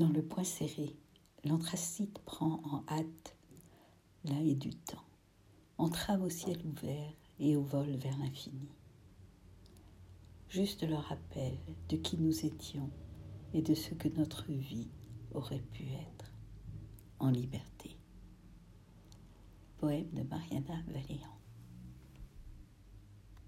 Dans le point serré, l'anthracite prend en hâte là et du temps, entrave au ciel ouvert et au vol vers l'infini. Juste le rappel de qui nous étions et de ce que notre vie aurait pu être en liberté. Poème de Mariana Valéan.